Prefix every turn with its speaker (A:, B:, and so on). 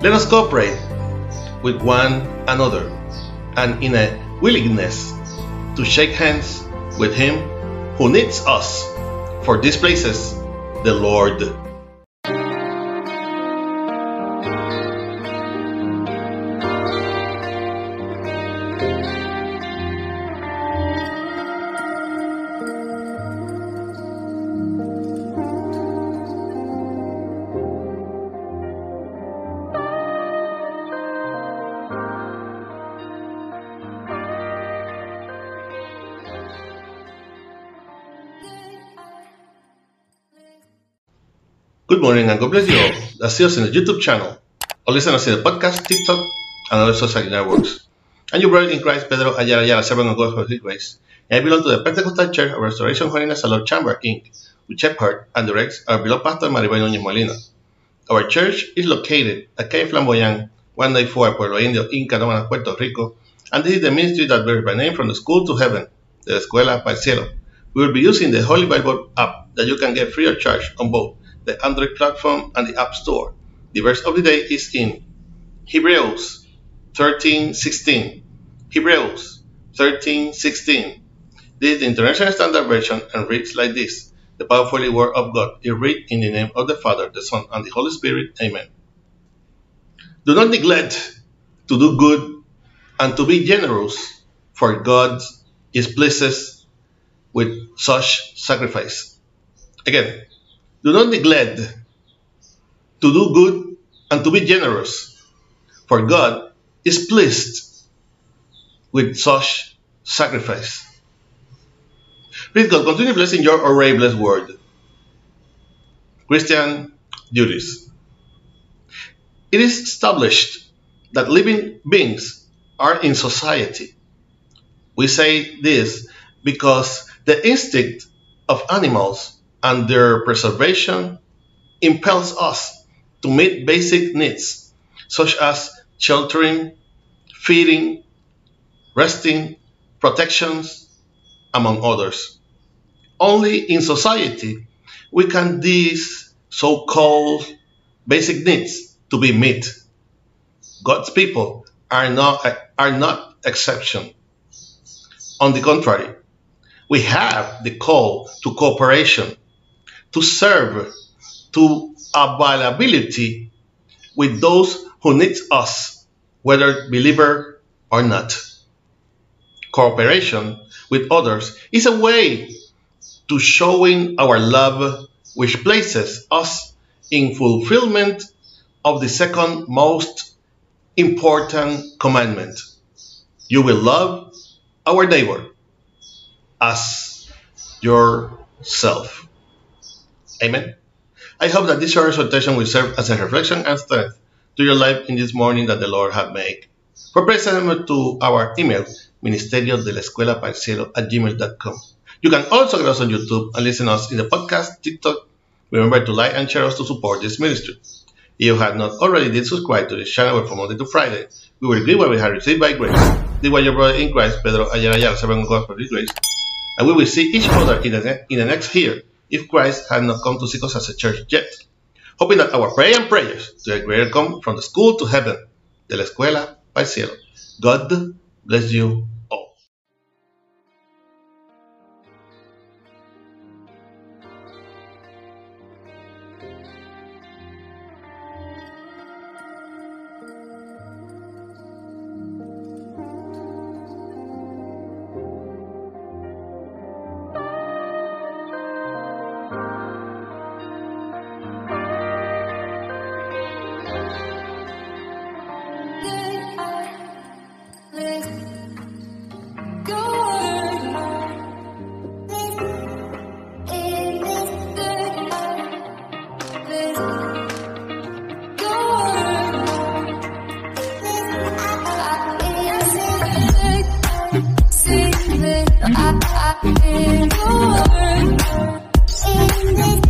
A: Let us cooperate with one another and in a willingness to shake hands with Him who needs us for these places, the Lord. Good morning and God bless you all that see us in the YouTube channel or listen us in the podcast, TikTok, and other social networks. I'm your brother in Christ, Pedro Ayala Ayala, servant of God for His grace. And I belong to the Pentecostal Church of Restoration Holiness Salon Chamber, Inc., which shepherd and directs our beloved pastor Maribel Núñez Molina. Our church is located at Calle Flamboyant, 194 Pueblo Indio, Inca, Nómadas, Puerto Rico, and this is the ministry that bears my name from the school to heaven, the Escuela para el Cielo. We will be using the Holy Bible app that you can get free of charge on both the Android platform and the App Store. The verse of the day is in Hebrews 13:16. Hebrews 13:16. This is the International Standard Version and reads like this: The powerful word of God is read in the name of the Father, the Son, and the Holy Spirit. Amen. Do not neglect to do good and to be generous, for God is pleased with such sacrifice. Again, do not neglect to do good and to be generous, for God is pleased with such sacrifice. Please God, continue blessing your already blessed word. Christian duties. It is established that living beings are in society. We say this because the instinct of animals and their preservation impels us to meet basic needs such as sheltering, feeding, resting, protections, among others. Only in society we can these so-called basic needs to be met. God's people are not are not exception. On the contrary, we have the call to cooperation to serve, to availability with those who need us, whether believer or not. Cooperation with others is a way to showing our love which places us in fulfillment of the second most important commandment. You will love our neighbor as yourself. Amen. I hope that this short exhortation will serve as a reflection and strength to your life in this morning that the Lord has made. For prayer, send to our email, ministerio de la escuela para at gmail.com. You can also get us on YouTube and listen us in the podcast, TikTok. Remember to like and share us to support this ministry. If you have not already did subscribe to this channel from Monday to Friday, we will give what we have received by grace. This was your brother in Christ, Pedro Ayala servant God for His grace. And we will see each other in the, in the next year if Christ had not come to seek us as a church yet, hoping that our prayer and prayers to a greater come from the school to heaven, de la escuela el cielo. God bless you
B: I, I, I,